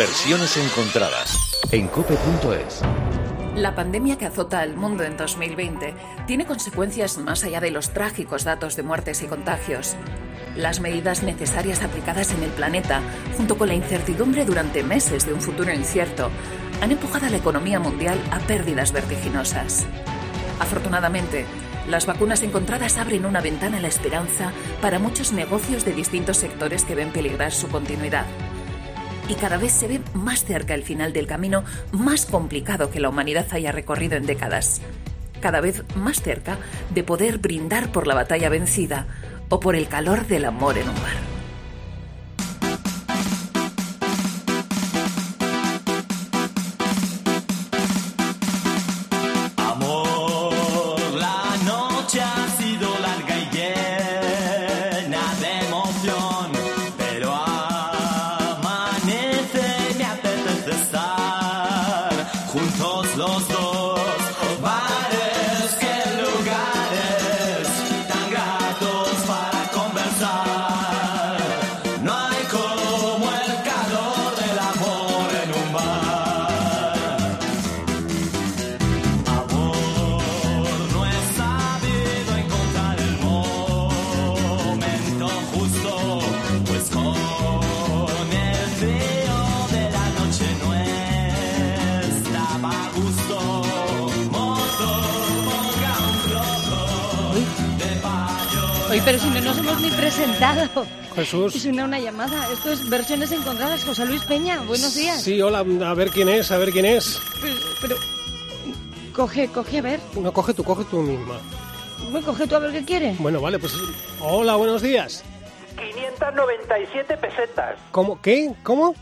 Versiones encontradas en cope.es. La pandemia que azota al mundo en 2020 tiene consecuencias más allá de los trágicos datos de muertes y contagios. Las medidas necesarias aplicadas en el planeta, junto con la incertidumbre durante meses de un futuro incierto, han empujado a la economía mundial a pérdidas vertiginosas. Afortunadamente, las vacunas encontradas abren una ventana a la esperanza para muchos negocios de distintos sectores que ven peligrar su continuidad. Y cada vez se ve más cerca el final del camino más complicado que la humanidad haya recorrido en décadas. Cada vez más cerca de poder brindar por la batalla vencida o por el calor del amor en un bar. Pero si no nos hemos ni presentado. Jesús. Es una, una llamada. Esto es versiones encontradas. José Luis Peña, buenos días. Sí, hola, a ver quién es, a ver quién es. Pero, coge, coge a ver. No, coge tú, coge tú misma. Bueno, coge tú a ver qué quiere. Bueno, vale, pues hola, buenos días. 597 pesetas. ¿Cómo? ¿Qué? ¿Cómo?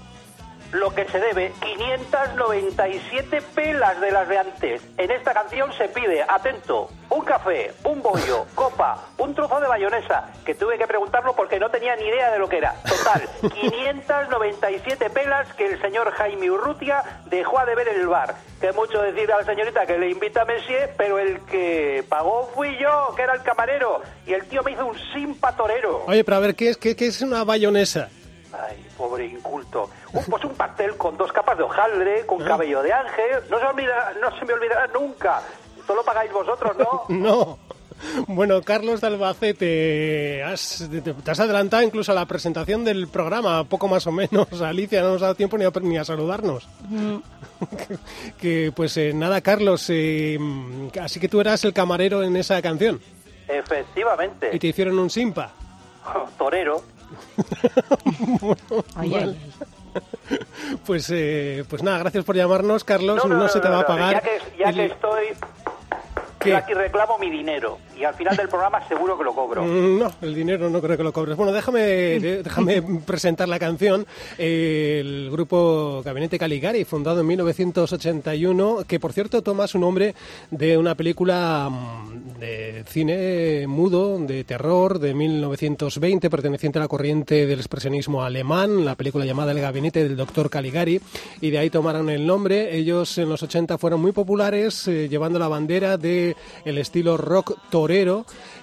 Lo que se debe 597 pelas de las de antes. En esta canción se pide, atento, un café, un bollo, copa, un trozo de bayonesa, que tuve que preguntarlo porque no tenía ni idea de lo que era. Total, 597 pelas que el señor Jaime Urrutia dejó a deber en el bar. Que mucho decir a la señorita que le invita a Messier, pero el que pagó fui yo, que era el camarero, y el tío me hizo un simpatorero. Oye, pero a ver, ¿qué es, qué, qué es una bayonesa? Ay, pobre inculto. Un, pues un pastel con dos capas de hojaldre, con ah. cabello de ángel. No se, olvida, no se me olvidará nunca. Esto lo pagáis vosotros, ¿no? no. Bueno, Carlos de Albacete, te has adelantado incluso a la presentación del programa, poco más o menos. Alicia, no nos ha dado tiempo ni a, ni a saludarnos. Mm. que, pues eh, nada, Carlos, eh, así que tú eras el camarero en esa canción. Efectivamente. Y te hicieron un simpa. torero. Pues, eh, pues nada, gracias por llamarnos, Carlos. No, se te va a pagar. Ya que, ya que estoy, yo aquí reclamo mi dinero y al final del programa seguro que lo cobro. Mm, no, el dinero no creo que lo cobres. Bueno, déjame, déjame presentar la canción. el grupo Gabinete Caligari, fundado en 1981, que por cierto toma su nombre de una película mm, de cine mudo, de terror, de 1920, perteneciente a la corriente del expresionismo alemán, la película llamada El Gabinete del Doctor Caligari, y de ahí tomaron el nombre. Ellos en los 80 fueron muy populares, eh, llevando la bandera de el estilo rock torero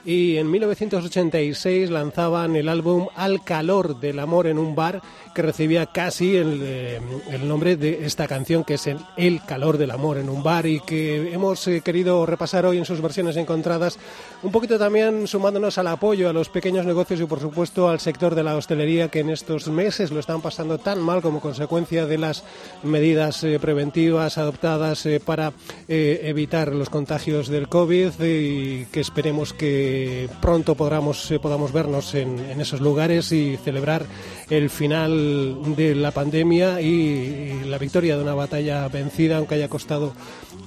y en 1986 lanzaban el álbum Al calor del amor en un bar que recibía casi el, eh, el nombre de esta canción que es el, el, calor del amor en un bar y que hemos eh, querido repasar hoy en sus versiones encontradas un poquito también sumándonos al apoyo a los pequeños negocios y por supuesto al sector de la hostelería que en estos meses lo están pasando tan mal como consecuencia de las medidas eh, preventivas adoptadas para evitar los contagios del COVID y que esperemos que pronto podamos, eh, podamos vernos en, esos lugares y celebrar el final de la pandemia y, la victoria de una batalla vencida, aunque haya costado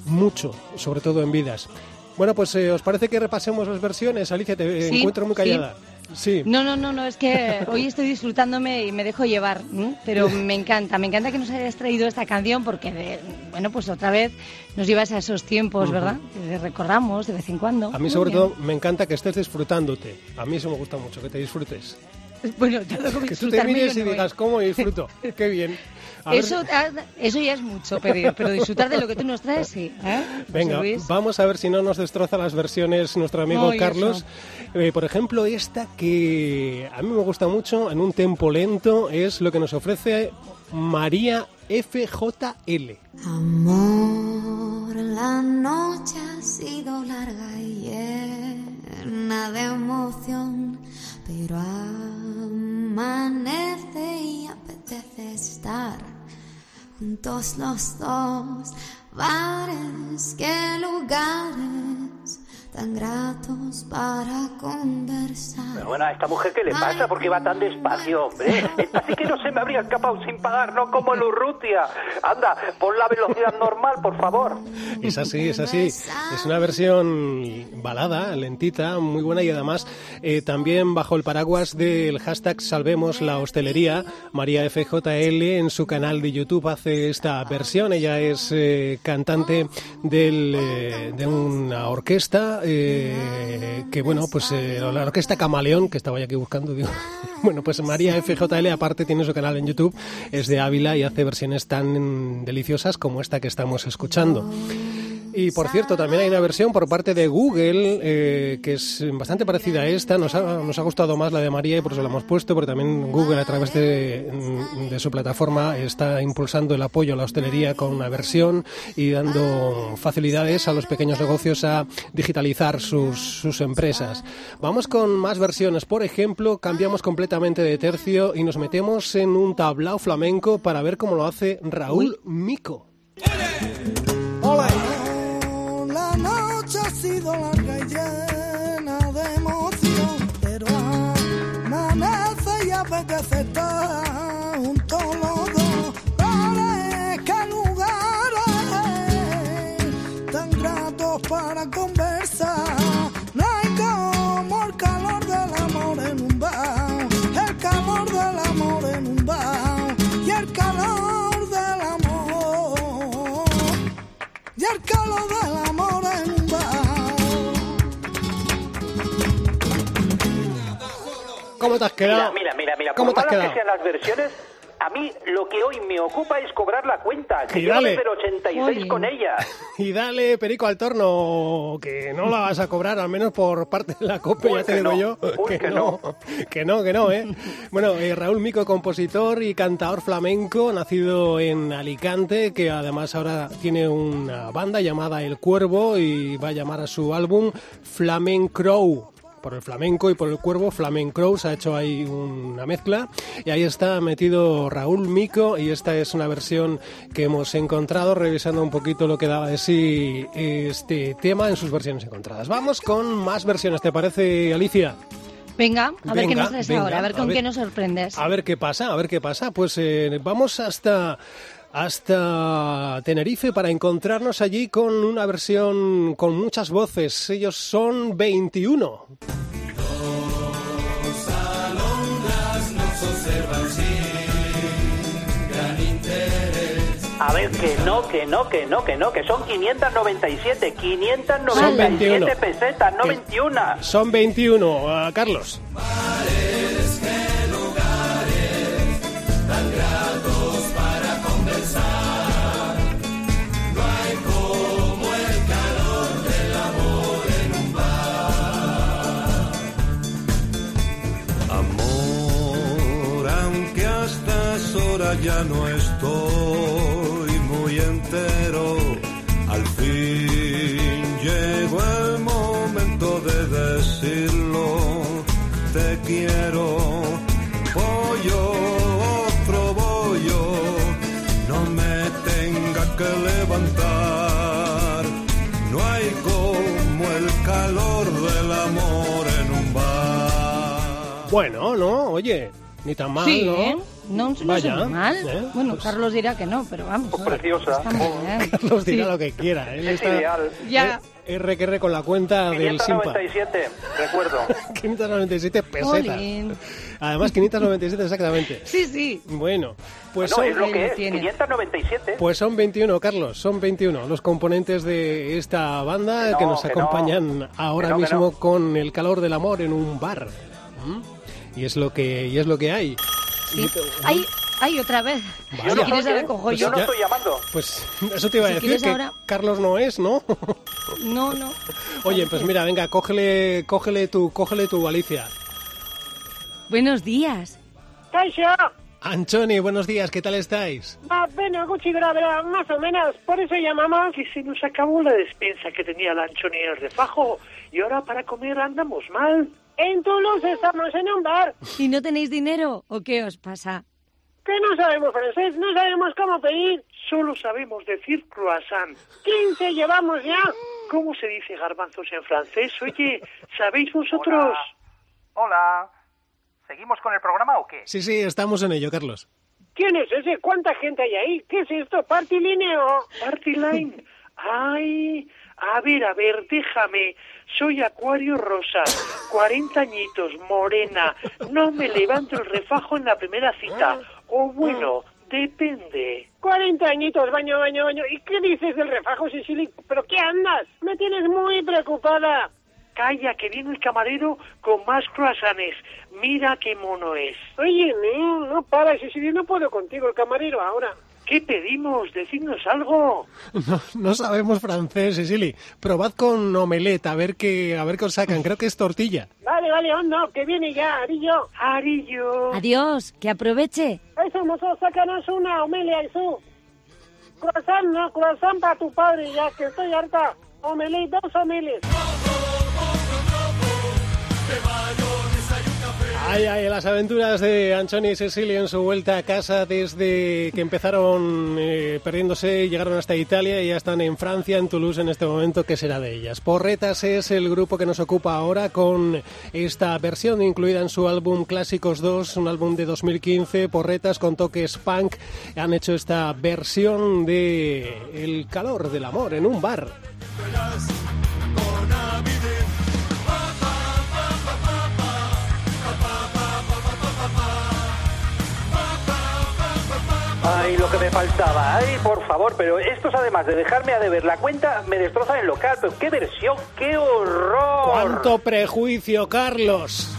mucho, sobre todo en vidas. Bueno, pues eh, ¿os parece que repasemos las versiones? Alicia, te encuentro muy callada. Sí. No, no, no, no, es que hoy estoy disfrutándome y me dejo llevar, pero me encanta, me encanta que nos hayas traído esta canción porque, bueno, pues otra vez nos llevas a esos tiempos, ¿verdad? Que recordamos de vez en cuando. A mí sobre todo me encanta que estés disfrutándote, a mí eso me gusta mucho, que te disfrutes. Bueno, que tú te mires y digas, ¿cómo disfruto? Qué bien. Eso, eso ya es mucho pedir, pero disfrutar de lo que tú nos traes, sí. ¿eh? Venga, vamos a ver si no nos destroza las versiones nuestro amigo Carlos. Eh, por ejemplo, esta que a mí me gusta mucho, en un tempo lento, es lo que nos ofrece María FJL. Amor, la noche ha sido larga y llena de emoción, pero amanece y apetece estar juntos los dos. Bares, qué lugares tan gratos para conversar. Pero bueno, ¿a esta mujer qué le pasa? ¿Por qué va tan despacio, hombre? Esta sí que no se me habría escapado sin pagar, no como el Urrutia. Anda, pon la velocidad normal, por favor. Es así, es así. Es una versión balada, lentita, muy buena y además eh, también bajo el paraguas del hashtag Salvemos la Hostelería, María FJL en su canal de YouTube hace esta versión. Ella es eh, cantante del, eh, de una orquesta eh, que, bueno, pues eh, la orquesta Camaleón, que estaba ya aquí buscando. Bueno, pues María FJL aparte tiene su canal en YouTube, es de Ávila y hace versiones tan deliciosas como esta que estamos escuchando. Y por cierto, también hay una versión por parte de Google eh, que es bastante parecida a esta. Nos ha, nos ha gustado más la de María y por eso la hemos puesto, porque también Google a través de, de su plataforma está impulsando el apoyo a la hostelería con una versión y dando facilidades a los pequeños negocios a digitalizar sus, sus empresas. Vamos con más versiones. Por ejemplo, cambiamos completamente de tercio y nos metemos en un tablao flamenco para ver cómo lo hace Raúl Mico. Sido larga llena de emoción, pero amanece y apetece estar ¿Cómo te has quedado? Mira, mira, mira, mira. ¿Cómo por te has malas que quedado? sean las versiones, a mí lo que hoy me ocupa es cobrar la cuenta. Que Y yo dale. desde el 86 Oye. con ella. Y dale, Perico, al torno, que no la vas a cobrar, al menos por parte de la COPE, ya te que digo no. yo. Uy, que no. Que no, que no, ¿eh? Bueno, eh, Raúl Mico, compositor y cantador flamenco, nacido en Alicante, que además ahora tiene una banda llamada El Cuervo y va a llamar a su álbum Flamencrow. Por el flamenco y por el cuervo, Flamencrow, se ha hecho ahí una mezcla. Y ahí está metido Raúl Mico, y esta es una versión que hemos encontrado revisando un poquito lo que daba de sí este tema en sus versiones encontradas. Vamos con más versiones, ¿te parece, Alicia? Venga, a ver qué nos traes ahora, a ver a con ver. qué nos sorprendes. A ver qué pasa, a ver qué pasa. Pues eh, vamos hasta hasta Tenerife para encontrarnos allí con una versión con muchas voces. Ellos son 21. A ver, que no, que no, que no, que no, que son 597, 597 21. pesetas, no Que- 21. Son 21, ah, Carlos. Amor, ya no estoy muy entero, al fin llegó el momento de decirlo, te quiero, pollo, otro bollo, no me tenga que levantar, no hay como el calor del amor en un bar. Bueno, no, oye, ni tan mal, sí, ¿no? ¿eh? No, no Vaya, suena mal. ¿eh? Bueno, Pues- Carlos dirá que no, pero vamos. Pues preciosa. Está muy bien. Carlos dirá Sí. lo que quiera. Él Es está ideal. Ya. eh, R que R con la cuenta del Simpa. 597, recuerdo. 597 pesetas. Además, 597 exactamente. Sí, sí. Bueno, pues No, son, es lo que es, tiene. 597. pues son 21, Carlos, son 21 los componentes de esta banda Que no, que nos que no. acompañan ahora Que no, que mismo no. con el calor del amor en un bar. ¿Mm? Y es lo que y es lo que hay. Sí. Y- Ay, ay, otra vez. Si quieres, ahora cojo Pues yo. Yo no ya- estoy llamando. Pues eso te iba a Si decir que ahora- Carlos no es, ¿no? No, no. Oye, pues mira, venga, cógele, cógele tu, cógele tu Alicia. Buenos días. Kaixo, Anchoni, buenos días, ¿qué tal estáis? Bene, Gucci Gravera, más o menos. Por eso llamamos que se nos acabó la despensa que tenía la Anchoni en el refajo. Y ahora para comer andamos mal. En Toulouse estamos en un bar. ¿Y no tenéis dinero o qué os pasa? Que no sabemos francés, no sabemos cómo pedir. Solo sabemos decir croissant. 15 llevamos ya. ¿Cómo se dice garbanzos en francés? Oye, ¿sabéis vosotros? Hola. ¿Seguimos con el programa o qué? Sí, sí, estamos en ello, Carlos. ¿Quién es ese? ¿Cuánta gente hay ahí? ¿Qué es esto? ¿Party line o...? ¿Party line? Ay, a ver, a ver, déjame. Soy Acuario Rosa, 40 añitos, morena. No me levanto el refajo en la primera cita. O bueno, depende. 40 añitos, baño, baño, baño. ¿Y qué dices del refajo, Sicily? ¿Pero qué andas? Me tienes muy preocupada. Calla, que viene el camarero con más croissants. Mira qué mono es. Oye, no, no para, Sicily, no puedo contigo, el camarero ahora. ¿Qué pedimos? Decidnos algo. No, no sabemos francés, Cecily. Probad con omelette, a ver qué, a ver qué os sacan. Creo que es tortilla. Vale, vale, oh, no, que viene ya, Arillo. Arillo. Adiós, que aproveche. Eso, mozo, sácanos una omelia y su. Croissant, no, croissant para tu padre, ya que estoy harta. Omelette, dos omelettes. Ay, ay, las aventuras de Anchoni y Cecilia en su vuelta a casa desde que empezaron eh, perdiéndose, llegaron hasta Italia y ya están en Francia, en Toulouse en este momento. ¿Qué será de ellas? Porretas es el grupo que nos ocupa ahora con esta versión incluida en su álbum Clásicos 2, un álbum de 2015. Porretas con toques punk han hecho esta versión de El calor del amor en un bar. Ay, lo que me faltaba. Ay, por favor, pero estos además de dejarme a deber la cuenta, me destrozan el local. Pero qué versión, qué horror. ¡Cuánto prejuicio, Carlos!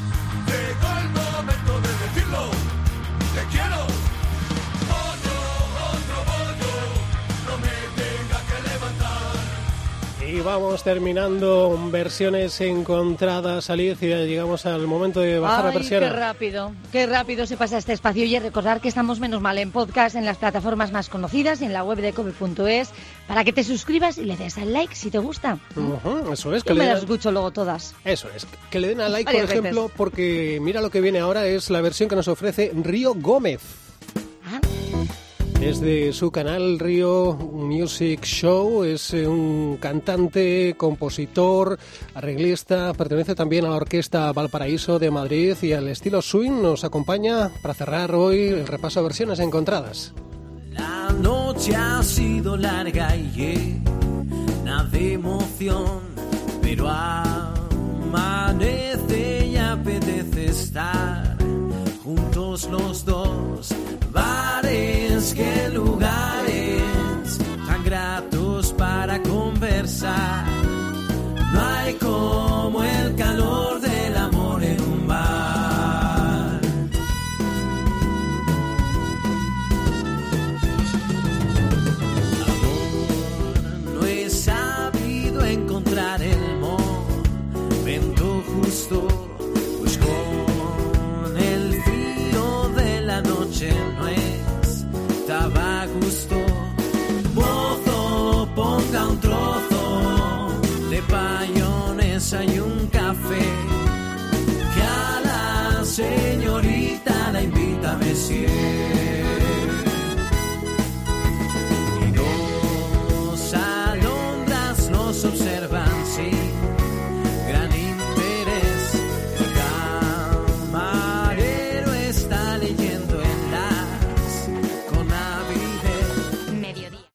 Y vamos terminando versiones encontradas, Alicia. Llegamos al momento de bajar la Ay, persiana. qué rápido, qué rápido se pasa este espacio. Y recordar que estamos menos mal en podcast, en las plataformas más conocidas y en la web de cope.es para que te suscribas y le des al like si te gusta. Ujú, eso es, que Yo le me den- las escucho luego todas. Eso es, que le den a like, por ejemplo, veces. porque mira lo que viene ahora es la versión que nos ofrece Río Gómez. Desde su canal Río Music Show es eh, un cantante, compositor, arreglista, pertenece también a la Orquesta Valparaíso de Madrid y al estilo swing nos acompaña para cerrar hoy el repaso de versiones encontradas. La noche ha sido larga y llena de emoción, pero amanece y apetece estar juntos los dos. Que lugares tan gratos para conversar. No hay como